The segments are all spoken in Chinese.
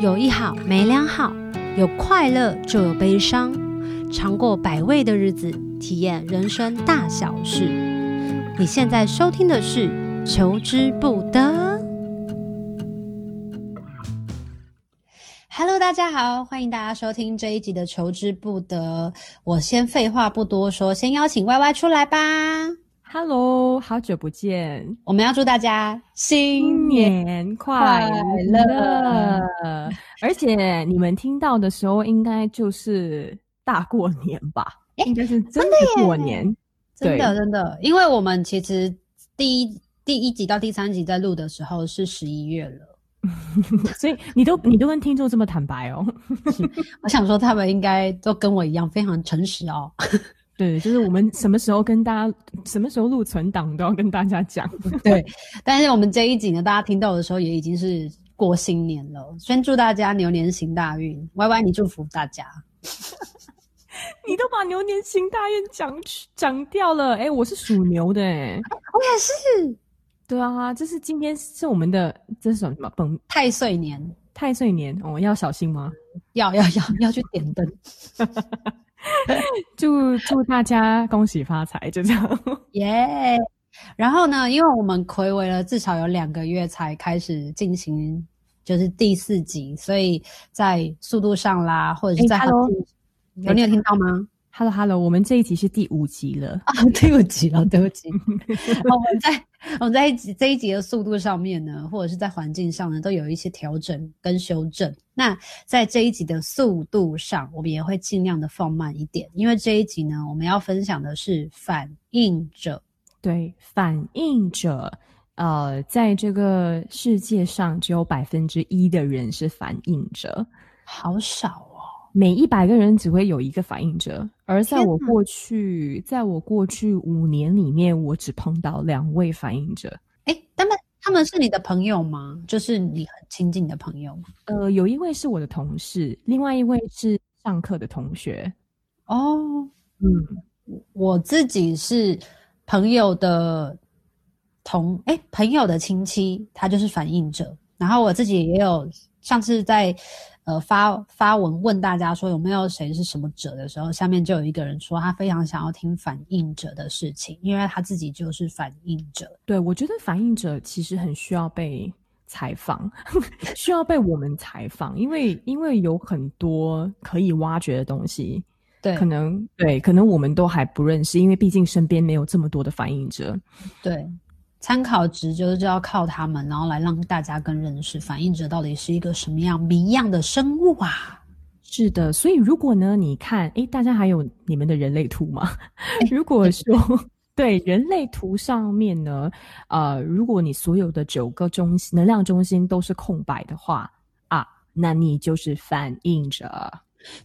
有一好没两好，有快乐就有悲伤，尝过百味的日子，体验人生大小事。你现在收听的是《求之不得》。Hello，大家好，欢迎大家收听这一集的《求之不得》。我先废话不多说，先邀请 Y Y 出来吧。Hello，好久不见！我们要祝大家新年快乐！而且你们听到的时候，应该就是大过年吧？欸、应该是真的过年，真的真的，因为我们其实第一第一集到第三集在录的时候是十一月了，所以你都你都跟听众这么坦白哦。我想说，他们应该都跟我一样非常诚实哦。对，就是我们什么时候跟大家，什么时候录存档都要跟大家讲。对，但是我们这一集呢，大家听到的时候也已经是过新年了。先祝大家牛年行大运，Y Y 你祝福大家。你都把牛年行大运讲讲掉了，哎，我是属牛的，哎，我也是。对啊，这是今天是我们的这是什么本太岁年？太岁年哦，要小心吗？要要要要去点灯。祝祝大家恭喜发财，就这样耶。Yeah! 然后呢，因为我们睽违了至少有两个月才开始进行，就是第四集，所以在速度上啦，或者是在、欸、Hello 有你有听到吗？Hello Hello，我们这一集是第五集了啊，第五集了，对不起。我们在我们在一集这一集的速度上面呢，或者是在环境上呢，都有一些调整跟修正。那在这一集的速度上，我们也会尽量的放慢一点，因为这一集呢，我们要分享的是反应者。对，反应者，呃，在这个世界上只有百分之一的人是反应者，好少哦。每一百个人只会有一个反应者，而在我过去，在我过去五年里面，我只碰到两位反应者。诶，他们他们是你的朋友吗？就是你很亲近的朋友吗？呃，有一位是我的同事，另外一位是上课的同学。哦，嗯，我自己是朋友的同，诶，朋友的亲戚，他就是反应者。然后我自己也有上次在。呃，发发文问大家说有没有谁是什么者的时候，下面就有一个人说他非常想要听反应者的事情，因为他自己就是反应者。对，我觉得反应者其实很需要被采访，需要被我们采访，因为因为有很多可以挖掘的东西。对，可能对，可能我们都还不认识，因为毕竟身边没有这么多的反应者。对。参考值就是就要靠他们，然后来让大家更认识反应者到底是一个什么样谜样的生物啊？是的，所以如果呢，你看，诶，大家还有你们的人类图吗？如果说对 人类图上面呢，呃，如果你所有的九个中心能量中心都是空白的话啊，那你就是反应者。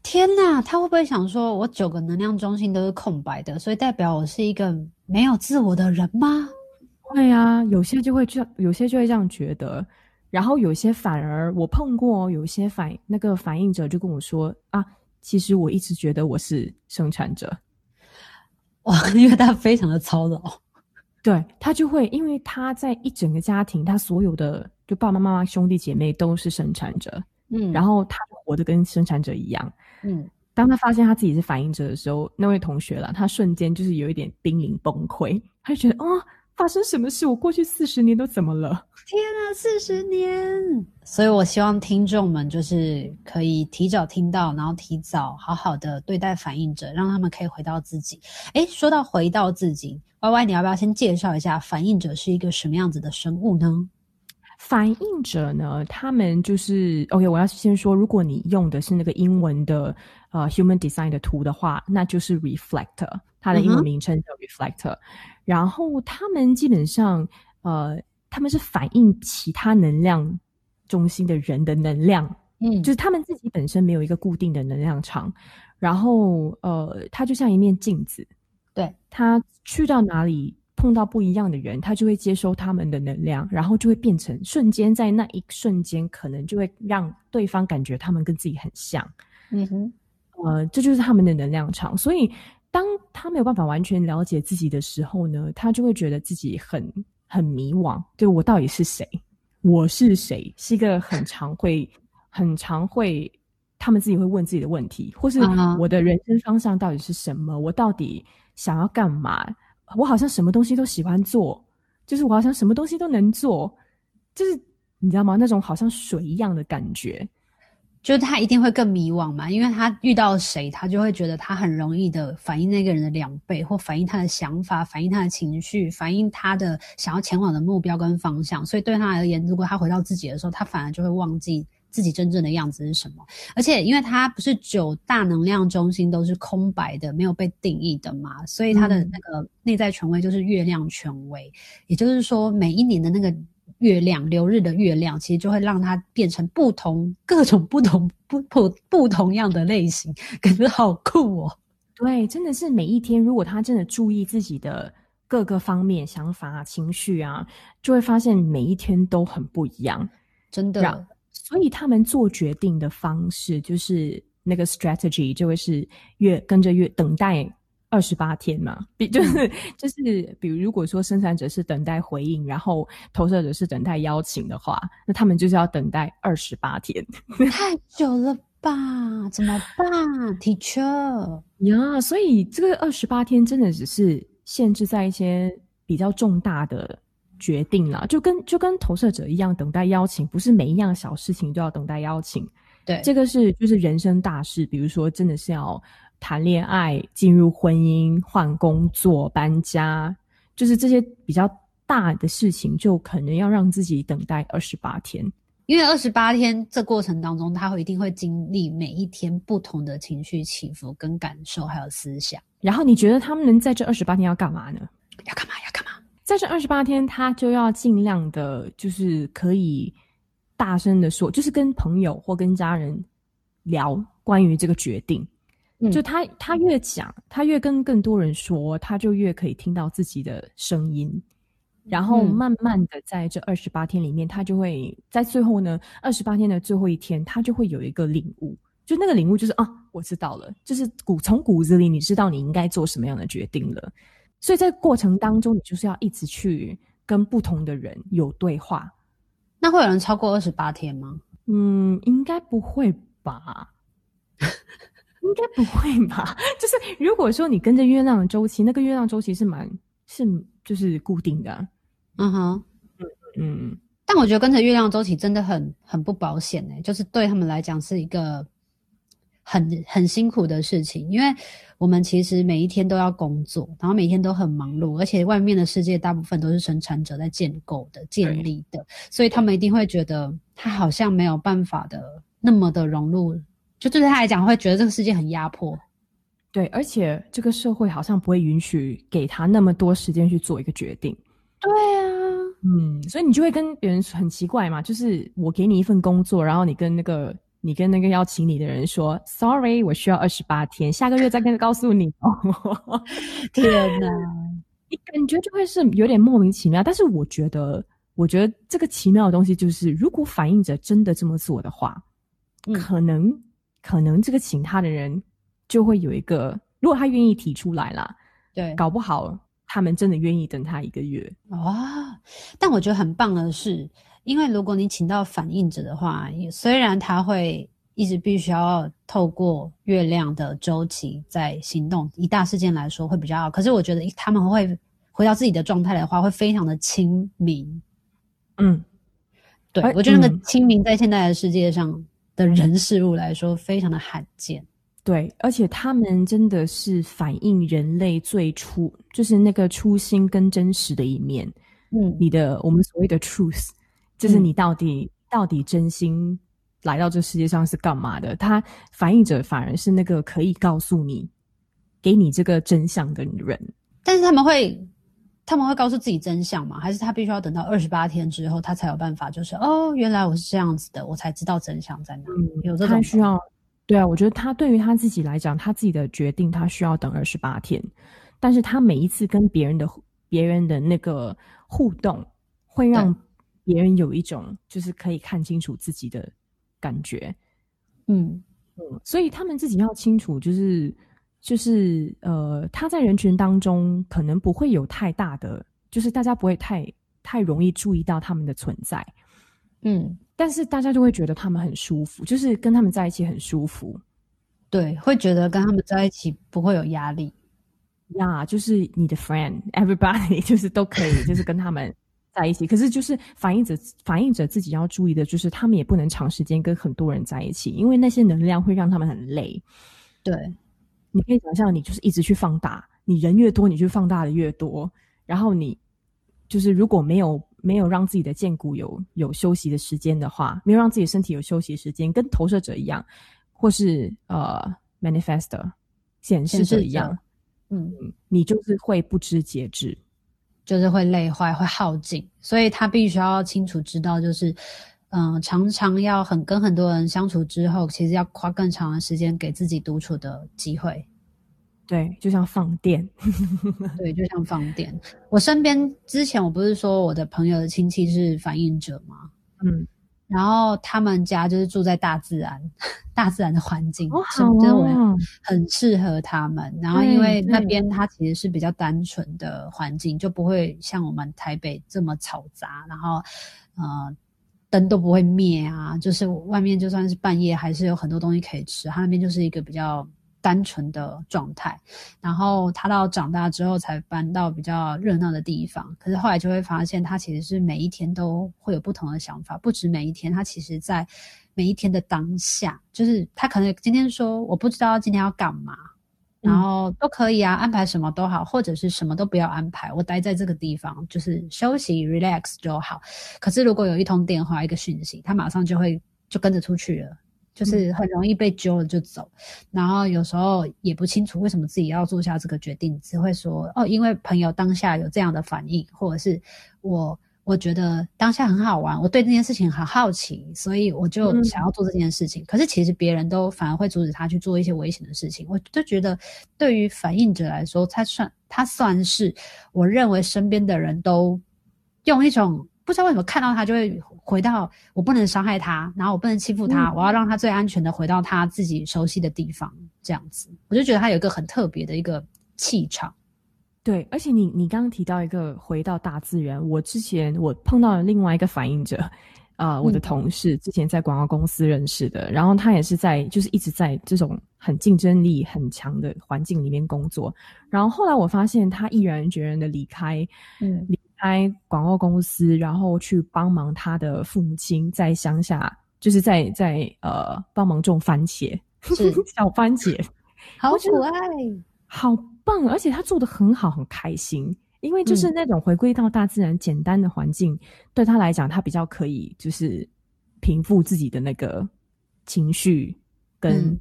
天哪，他会不会想说，我九个能量中心都是空白的，所以代表我是一个没有自我的人吗？对呀，有些就会这样，有些就会这样觉得，然后有些反而我碰过，有些反那个反应者就跟我说啊，其实我一直觉得我是生产者，哇，因为他非常的操劳，对，他就会，因为他在一整个家庭，他所有的就爸爸妈妈、兄弟姐妹都是生产者，嗯，然后他活得跟生产者一样，嗯，当他发现他自己是反应者的时候，那位同学啦，他瞬间就是有一点濒临崩溃，他就觉得哦。发生什么事？我过去四十年都怎么了？天啊，四十年！所以我希望听众们就是可以提早听到，然后提早好好的对待反应者，让他们可以回到自己。诶，说到回到自己，Y Y，你要不要先介绍一下反应者是一个什么样子的生物呢？反应者呢，他们就是 OK。我要先说，如果你用的是那个英文的呃 Human Design 的图的话，那就是 Reflector，它的英文名称叫 Reflector。嗯然后他们基本上，呃，他们是反映其他能量中心的人的能量，嗯，就是他们自己本身没有一个固定的能量场，然后，呃，他就像一面镜子，对，他去到哪里碰到不一样的人，他就会接收他们的能量，然后就会变成瞬间，在那一瞬间，可能就会让对方感觉他们跟自己很像，嗯哼，呃，这就是他们的能量场，所以。当他没有办法完全了解自己的时候呢，他就会觉得自己很很迷惘。就我到底是谁？我是谁？是一个很常会很常会，他们自己会问自己的问题，或是我的人生方向到底是什么？Uh. 我到底想要干嘛？我好像什么东西都喜欢做，就是我好像什么东西都能做，就是你知道吗？那种好像水一样的感觉。就是他一定会更迷惘嘛，因为他遇到谁，他就会觉得他很容易的反映那个人的两倍，或反映他的想法，反映他的情绪，反映他的想要前往的目标跟方向。所以对他而言，如果他回到自己的时候，他反而就会忘记自己真正的样子是什么。而且，因为他不是九大能量中心都是空白的，没有被定义的嘛，所以他的那个内在权威就是月亮权威，也就是说，每一年的那个。月亮流日的月亮，其实就会让它变成不同各种不同不不不同样的类型，感觉好酷哦！对，真的是每一天，如果他真的注意自己的各个方面、想法啊、情绪啊，就会发现每一天都很不一样，真的。所以他们做决定的方式，就是那个 strategy，就会是越跟着越等待。二十八天嘛，比就是、嗯、就是，比如如果说生产者是等待回应，然后投射者是等待邀请的话，那他们就是要等待二十八天，太久了吧？怎么办，Teacher？呀，所以这个二十八天真的只是限制在一些比较重大的决定了，就跟就跟投射者一样，等待邀请，不是每一样小事情都要等待邀请。对，这个是就是人生大事，比如说真的是要。谈恋爱、进入婚姻、换工作、搬家，就是这些比较大的事情，就可能要让自己等待二十八天。因为二十八天这过程当中，他会一定会经历每一天不同的情绪起伏、跟感受，还有思想。然后你觉得他们能在这二十八天要干嘛呢？要干嘛？要干嘛？在这二十八天，他就要尽量的，就是可以大声的说，就是跟朋友或跟家人聊关于这个决定。就他，他越讲，他越跟更多人说，他就越可以听到自己的声音，然后慢慢的在这二十八天里面，他就会在最后呢，二十八天的最后一天，他就会有一个领悟，就那个领悟就是啊，我知道了，就是骨从骨子里你知道你应该做什么样的决定了，所以在过程当中，你就是要一直去跟不同的人有对话。那会有人超过二十八天吗？嗯，应该不会吧。应该不会吧？就是如果说你跟着月亮的周期，那个月亮周期是蛮是就是固定的，嗯哼，嗯嗯。但我觉得跟着月亮周期真的很很不保险诶，就是对他们来讲是一个很很辛苦的事情，因为我们其实每一天都要工作，然后每天都很忙碌，而且外面的世界大部分都是生产者在建构的、建立的，所以他们一定会觉得他好像没有办法的那么的融入。就对他来讲，会觉得这个世界很压迫，对，而且这个社会好像不会允许给他那么多时间去做一个决定。对啊，嗯，所以你就会跟别人很奇怪嘛，就是我给你一份工作，然后你跟那个你跟那个邀请你的人说，Sorry，我需要二十八天，下个月再跟告诉你。天哪，你感觉就会是有点莫名其妙。但是我觉得，我觉得这个奇妙的东西就是，如果反映者真的这么做的话，嗯、可能。可能这个请他的人就会有一个，如果他愿意提出来啦，对，搞不好他们真的愿意等他一个月。哦，但我觉得很棒的是，因为如果你请到反应者的话，虽然他会一直必须要透过月亮的周期在行动，以大事件来说会比较好，可是我觉得他们会回到自己的状态的话，会非常的清明。嗯，对，我觉得那个清明在现在的世界上。的人事物来说，非常的罕见。对，而且他们真的是反映人类最初，就是那个初心跟真实的一面。嗯，你的我们所谓的 truth，就是你到底、嗯、到底真心来到这世界上是干嘛的？他反映者反而是那个可以告诉你、给你这个真相的人。但是他们会。他们会告诉自己真相吗？还是他必须要等到二十八天之后，他才有办法？就是哦，原来我是这样子的，我才知道真相在哪。嗯、有这种他需要，对啊，我觉得他对于他自己来讲，他自己的决定，他需要等二十八天。但是他每一次跟别人的别人的那个互动，会让别人有一种就是可以看清楚自己的感觉。嗯嗯，所以他们自己要清楚，就是。就是呃，他在人群当中可能不会有太大的，就是大家不会太太容易注意到他们的存在，嗯，但是大家就会觉得他们很舒服，就是跟他们在一起很舒服，对，会觉得跟他们在一起不会有压力。呀，yeah, 就是你的 friend，everybody 就是都可以，就是跟他们在一起。可是就是反映者，反映者自己要注意的，就是他们也不能长时间跟很多人在一起，因为那些能量会让他们很累。对，你可以想象，你就是一直去放大，你人越多，你去放大的越多。然后你就是如果没有没有让自己的荐骨有有休息的时间的话，没有让自己身体有休息时间，跟投射者一样，或是呃 manifestor 显示者一样。嗯，你就是会不知节制，就是会累坏，会耗尽，所以他必须要清楚知道，就是，嗯、呃，常常要很跟很多人相处之后，其实要花更长的时间给自己独处的机会。对，就像放电，对，就像放电。我身边之前我不是说我的朋友的亲戚是反映者吗？嗯。然后他们家就是住在大自然，大自然的环境，哦、真的很适合他们。然后因为那边它其实是比较单纯的环境，就不会像我们台北这么嘈杂。然后，呃，灯都不会灭啊，就是外面就算是半夜，还是有很多东西可以吃。他那边就是一个比较。单纯的状态，然后他到长大之后才搬到比较热闹的地方。可是后来就会发现，他其实是每一天都会有不同的想法，不止每一天，他其实在每一天的当下，就是他可能今天说我不知道今天要干嘛，然后都可以啊，安排什么都好，或者是什么都不要安排，我待在这个地方就是休息 relax 就好。可是如果有一通电话一个讯息，他马上就会就跟着出去了。就是很容易被揪了就走，然后有时候也不清楚为什么自己要做下这个决定，只会说哦，因为朋友当下有这样的反应，或者是我我觉得当下很好玩，我对这件事情很好奇，所以我就想要做这件事情。嗯、可是其实别人都反而会阻止他去做一些危险的事情。我就觉得对于反应者来说，他算他算是我认为身边的人都用一种。不知道为什么看到他就会回到我不能伤害他，然后我不能欺负他，嗯、我要让他最安全的回到他自己熟悉的地方，这样子，我就觉得他有一个很特别的一个气场。对，而且你你刚刚提到一个回到大自然，我之前我碰到了另外一个反映者，啊、呃，我的同事、嗯、之前在广告公司认识的，然后他也是在就是一直在这种很竞争力很强的环境里面工作，然后后来我发现他毅然决然的离开，嗯。离开广告公司，然后去帮忙他的父母亲在乡下，就是在在呃帮忙种番茄，小番茄，好可爱，好棒，而且他做的很好，很开心，因为就是那种回归到大自然简单的环境，嗯、对他来讲，他比较可以就是平复自己的那个情绪跟，跟、嗯、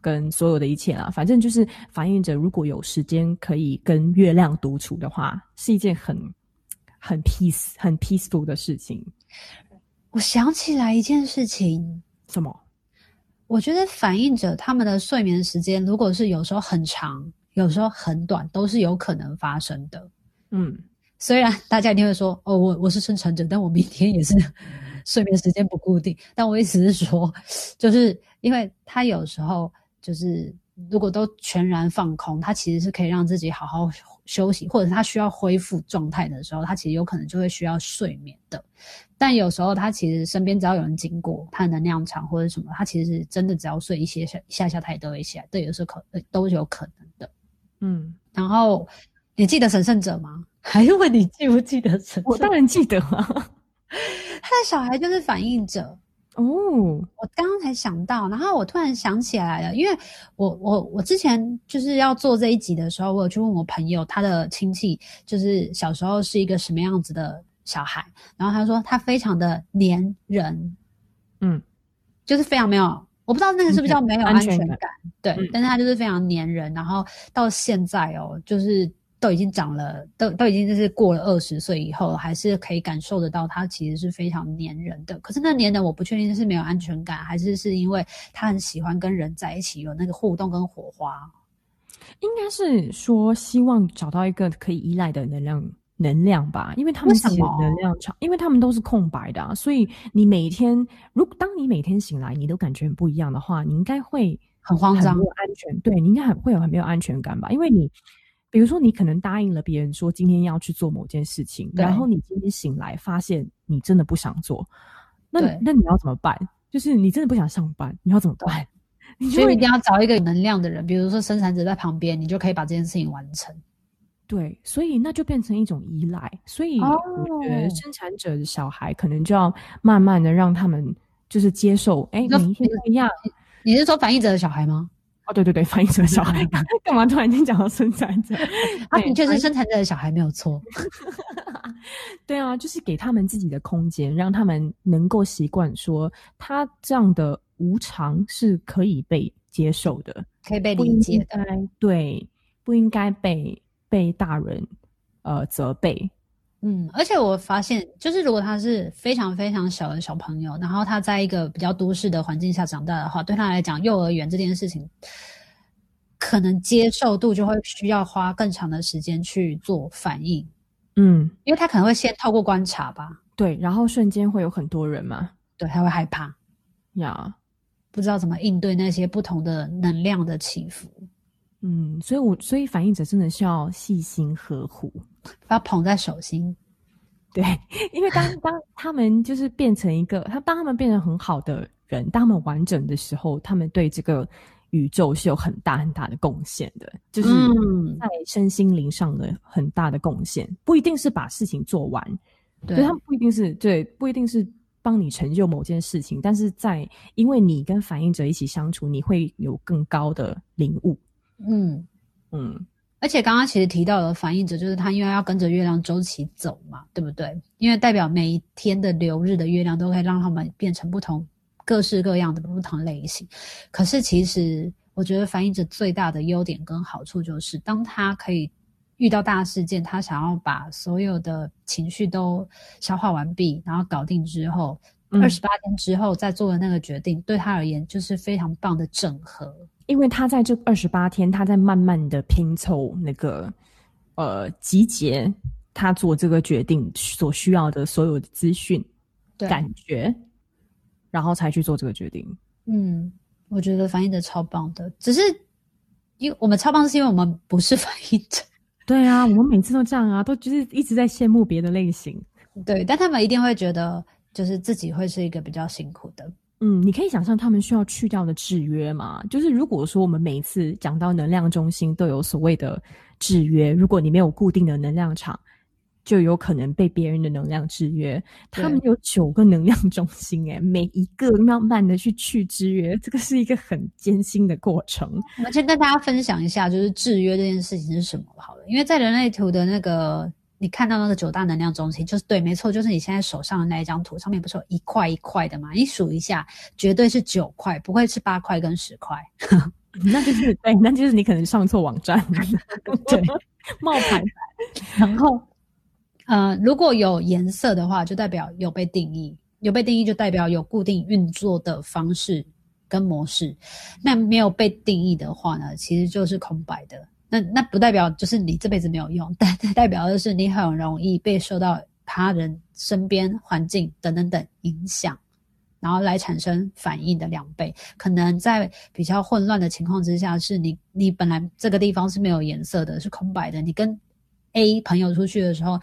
跟所有的一切啦。反正就是反映着如果有时间可以跟月亮独处的话，是一件很。很 peace、很 peaceful 的事情。我想起来一件事情，什么？我觉得反映着他们的睡眠时间，如果是有时候很长，有时候很短，都是有可能发生的。嗯，虽然大家一定会说：“哦，我我是生产者，但我明天也是睡眠时间不固定。”但我意思是说，就是因为他有时候就是如果都全然放空，他其实是可以让自己好好。休息，或者他需要恢复状态的时候，他其实有可能就会需要睡眠的。但有时候他其实身边只要有人经过，他的能量场或者什么，他其实真的只要睡一些下下下，他也都会起来。这，有时候可都是有可能的。嗯，然后你记得神圣者吗？还是问你记不记得神圣？我当然记得啊，他的小孩就是反应者。哦，我刚刚才想到，然后我突然想起来了，因为我我我之前就是要做这一集的时候，我有去问我朋友，他的亲戚就是小时候是一个什么样子的小孩，然后他说他非常的黏人，嗯，就是非常没有，我不知道那个是不是叫没有安全感，全感对，嗯、但是他就是非常粘人，然后到现在哦，就是。都已经长了，都都已经就是过了二十岁以后，还是可以感受得到他其实是非常粘人的。可是那粘人，我不确定是没有安全感，还是是因为他很喜欢跟人在一起，有那个互动跟火花。应该是说希望找到一个可以依赖的能量能量吧，因为他们其实能量场，因为他们都是空白的啊，所以你每天，如果当你每天醒来，你都感觉很不一样的话，你应该会很慌张，没有安全，对，你应该很会有很没有安全感吧，因为你。比如说，你可能答应了别人说今天要去做某件事情，然后你今天醒来发现你真的不想做，那那你要怎么办？就是你真的不想上班，你要怎么办？所以你一定要找一个有能量的人，比如说生产者在旁边，你就可以把这件事情完成。对，所以那就变成一种依赖。所以我觉得生产者的小孩可能就要慢慢的让他们就是接受，哎，每一天一样。你是说反应者的小孩吗？哦，对对对，反应者的小孩。干嘛突然间讲到生产者？他的确是生产者的小孩，没有错。对啊，就是给他们自己的空间，让他们能够习惯说，他这样的无常是可以被接受的，可以被理解的。对，不应该被。被大人呃责备，嗯，而且我发现，就是如果他是非常非常小的小朋友，然后他在一个比较都市的环境下长大的话，对他来讲，幼儿园这件事情可能接受度就会需要花更长的时间去做反应，嗯，因为他可能会先透过观察吧，对，然后瞬间会有很多人嘛，对，他会害怕。呀，不知道怎么应对那些不同的能量的起伏。嗯，所以我，所以反应者真的需要细心呵护，把他捧在手心。对，因为当当他们就是变成一个，他当他们变成很好的人，当他们完整的时候，他们对这个宇宙是有很大很大的贡献的，就是在身心灵上的很大的贡献，不一定是把事情做完，对，他们不一定是对，不一定是帮你成就某件事情，但是在因为你跟反应者一起相处，你会有更高的领悟。嗯嗯，而且刚刚其实提到的反映者，就是他因为要跟着月亮周期走嘛，对不对？因为代表每一天的流日的月亮都可以让他们变成不同、各式各样的不同类型。可是其实我觉得反应者最大的优点跟好处就是，当他可以遇到大事件，他想要把所有的情绪都消化完毕，然后搞定之后，二十八天之后再做的那个决定，对他而言就是非常棒的整合。因为他在这二十八天，他在慢慢的拼凑那个，呃，集结他做这个决定所需要的所有的资讯、对感觉，然后才去做这个决定。嗯，我觉得翻译的超棒的，只是因为我们超棒，是因为我们不是 翻译者。对啊，我们每次都这样啊，都就是一直在羡慕别的类型。对，但他们一定会觉得，就是自己会是一个比较辛苦的。嗯，你可以想象他们需要去掉的制约吗？就是如果说我们每一次讲到能量中心都有所谓的制约，如果你没有固定的能量场，就有可能被别人的能量制约。他们有九个能量中心，诶，每一个慢慢的去去制约，这个是一个很艰辛的过程。我们先跟大家分享一下，就是制约这件事情是什么好了，因为在人类图的那个。你看到那个九大能量中心，就是对，没错，就是你现在手上的那一张图，上面不是有一块一块的吗？你数一下，绝对是九块，不会是八块跟十块。那就是对，那就是你可能上错网站。对，冒牌。然后，呃，如果有颜色的话，就代表有被定义，有被定义就代表有固定运作的方式跟模式。那没有被定义的话呢，其实就是空白的。那那不代表就是你这辈子没有用，但 代表的是你很容易被受到他人、身边环境等等等影响，然后来产生反应的两倍。可能在比较混乱的情况之下，是你你本来这个地方是没有颜色的，是空白的。你跟 A 朋友出去的时候，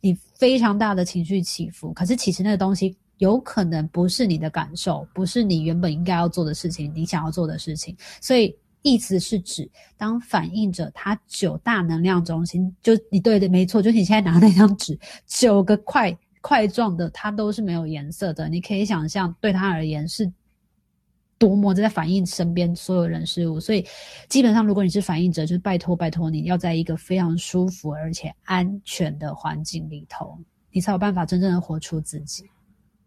你非常大的情绪起伏，可是其实那个东西有可能不是你的感受，不是你原本应该要做的事情，你想要做的事情，所以。意思是指，当反映者他九大能量中心，就你对的没错，就是你现在拿那张纸，九个块块状的，它都是没有颜色的。你可以想象，对他而言是多么在反映身边所有人事物。所以，基本上如果你是反映者，就是拜托拜托你要在一个非常舒服而且安全的环境里头，你才有办法真正的活出自己。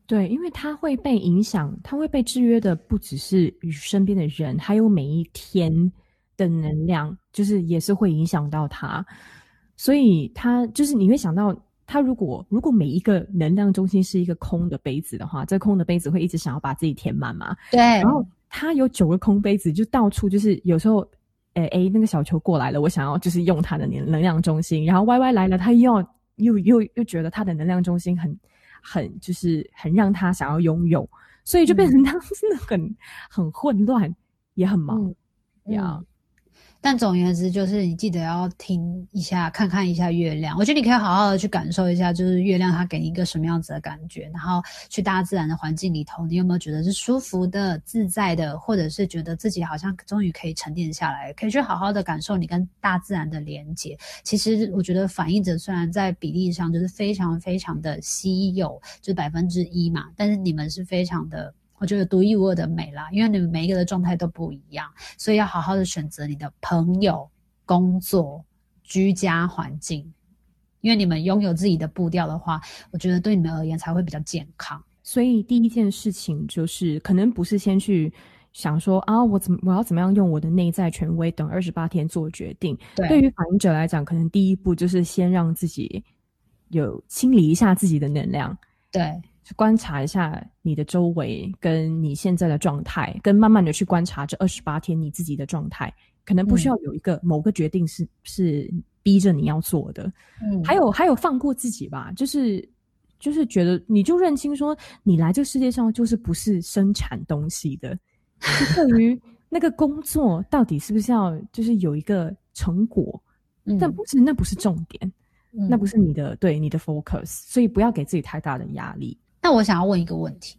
对，因为他会被影响，他会被制约的不只是与身边的人，还有每一天的能量，就是也是会影响到他。所以他就是你会想到，他如果如果每一个能量中心是一个空的杯子的话，这空的杯子会一直想要把自己填满嘛？对。然后他有九个空杯子，就到处就是有时候，诶诶，那个小球过来了，我想要就是用它的能能量中心，然后 Y Y 来了，他又要又又又觉得他的能量中心很。很就是很让他想要拥有，所以就变成他真的很、嗯、很混乱，也很忙呀。但总言之，就是你记得要听一下，看看一下月亮。我觉得你可以好好的去感受一下，就是月亮它给你一个什么样子的感觉。然后去大自然的环境里头，你有没有觉得是舒服的、自在的，或者是觉得自己好像终于可以沉淀下来，可以去好好的感受你跟大自然的连接。其实我觉得反映者虽然在比例上就是非常非常的稀有，就是百分之一嘛，但是你们是非常的。我觉得独一无二的美啦，因为你们每一个的状态都不一样，所以要好好的选择你的朋友、工作、居家环境，因为你们拥有自己的步调的话，我觉得对你们而言才会比较健康。所以第一件事情就是，可能不是先去想说啊，我怎么我要怎么样用我的内在权威等二十八天做决定。对，对于反应者来讲，可能第一步就是先让自己有清理一下自己的能量。对。去观察一下你的周围，跟你现在的状态，跟慢慢的去观察这二十八天你自己的状态，可能不需要有一个某个决定是、嗯、是逼着你要做的。嗯，还有还有放过自己吧，就是就是觉得你就认清说，你来这个世界上就是不是生产东西的。就对于 那个工作到底是不是要就是有一个成果，嗯、但不是那不是重点，嗯、那不是你的对你的 focus，所以不要给自己太大的压力。那我想要问一个问题，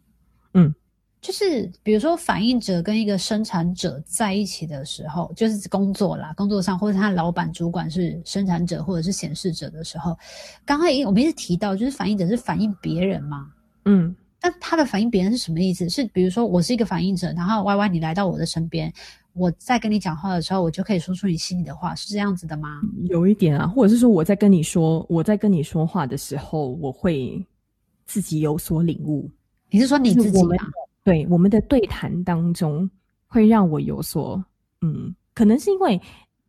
嗯，就是比如说反应者跟一个生产者在一起的时候，就是工作啦，工作上或者他老板主管是生产者或者是显示者的时候，刚刚我们一直提到，就是反应者是反映别人嘛，嗯，那他的反应别人是什么意思？是比如说我是一个反应者，然后 Y Y 你来到我的身边，我在跟你讲话的时候，我就可以说出你心里的话，是这样子的吗？有一点啊，或者是说我在跟你说，我在跟你说话的时候，我会。自己有所领悟，你是说你自己吗？对，我们的对谈当中会让我有所，嗯，可能是因为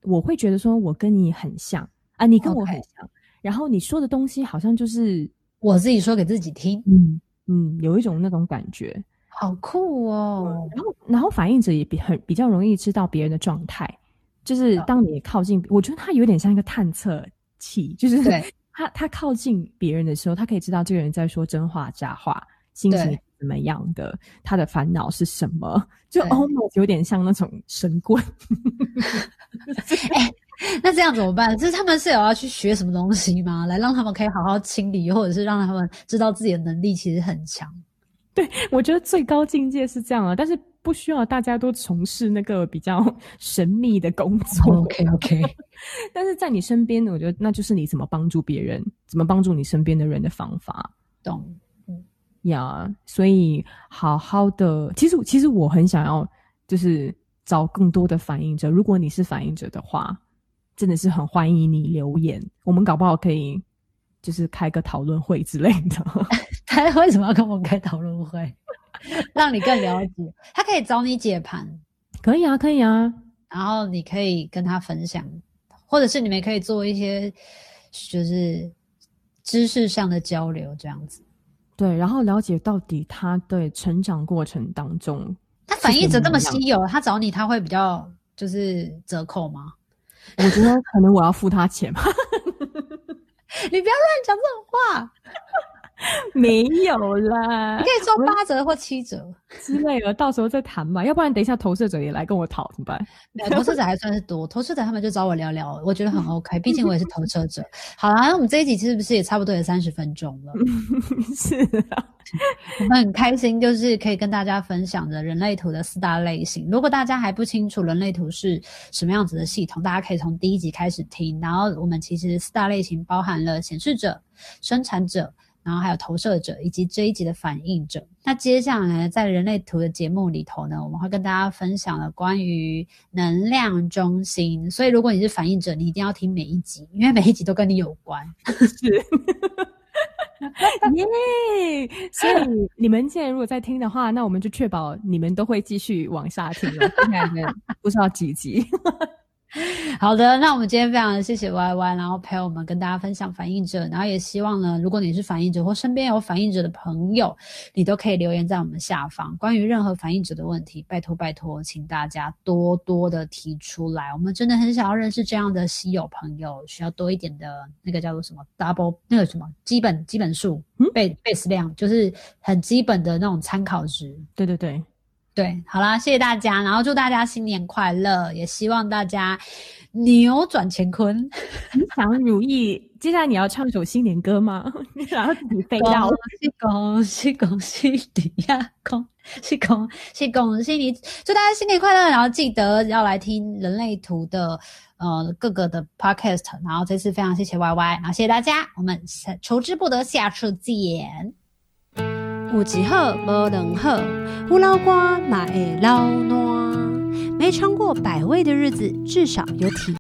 我会觉得说我跟你很像啊，你跟我很像，Okay. 然后你说的东西好像就是我自己说给自己听，嗯嗯，有一种那种感觉，好酷哦。然后，然后反映者也比很比较容易知道别人的状态，就是当你靠近，我觉得它有点像一个探测器，就是对。他他靠近别人的时候，他可以知道这个人在说真话假话，心情怎么样的，他的烦恼是什么，就 almost 有点像那种神棍。哎、欸，那这样怎么办？就是他们是有要去学什么东西吗？来让他们可以好好清理，或者是让他们知道自己的能力其实很强。对，我觉得最高境界是这样啊，但是不需要大家都从事那个比较神秘的工作。OK OK，但是在你身边，我觉得那就是你怎么帮助别人，怎么帮助你身边的人的方法。懂，嗯呀，yeah, 所以好好的，其实其实我很想要，就是找更多的反应者。如果你是反应者的话，真的是很欢迎你留言，我们搞不好可以就是开个讨论会之类的。他为什么要跟我开讨论会？让你更了解。他可以找你解盘，可以啊，可以啊。然后你可以跟他分享，或者是你们可以做一些就是知识上的交流，这样子。对，然后了解到底他的成长过程当中，他反应者这么稀有，他找你他会比较就是折扣吗？我觉得可能我要付他钱吧。你不要乱讲这种话。没有啦，你可以做八折或七折之类的，到时候再谈吧。要不然等一下投射者也来跟我讨怎么办？投射者还算是多，投射者他们就找我聊聊，我觉得很 OK。毕竟我也是投射者。好啦，那我们这一集是不是也差不多有三十分钟了？是啊，我们很开心，就是可以跟大家分享的人类图的四大类型。如果大家还不清楚人类图是什么样子的系统，大家可以从第一集开始听。然后我们其实四大类型包含了显示者、生产者。然后还有投射者以及这一集的反应者。那接下来在人类图的节目里头呢，我们会跟大家分享了关于能量中心。所以如果你是反应者，你一定要听每一集，因为每一集都跟你有关。是，耶！yeah! 所以你们现在如果在听的话，那我们就确保你们都会继续往下听了。现在不知道几集。好的，那我们今天非常谢谢 Y Y，然后陪我们跟大家分享反应者，然后也希望呢，如果你是反应者或身边有反应者的朋友，你都可以留言在我们下方，关于任何反应者的问题，拜托拜托，请大家多多的提出来，我们真的很想要认识这样的稀有朋友，需要多一点的那个叫做什么 double 那个什么基本基本数，嗯，base base 量，就是很基本的那种参考值，对对对。对，好啦，谢谢大家，然后祝大家新年快乐，也希望大家扭转乾坤，吉祥如意。接下来你要唱一首新年歌吗？你想要自己飞到？恭喜恭喜恭喜你呀！恭喜恭喜恭喜你！祝大家新年快乐！然后记得要来听人类图的呃各个的 podcast。然后这次非常谢谢 Y Y，然后谢谢大家，我们求之不得，下次见。有一好无两好，有老瓜嘛会老烂。没尝过百味的日子，至少有体。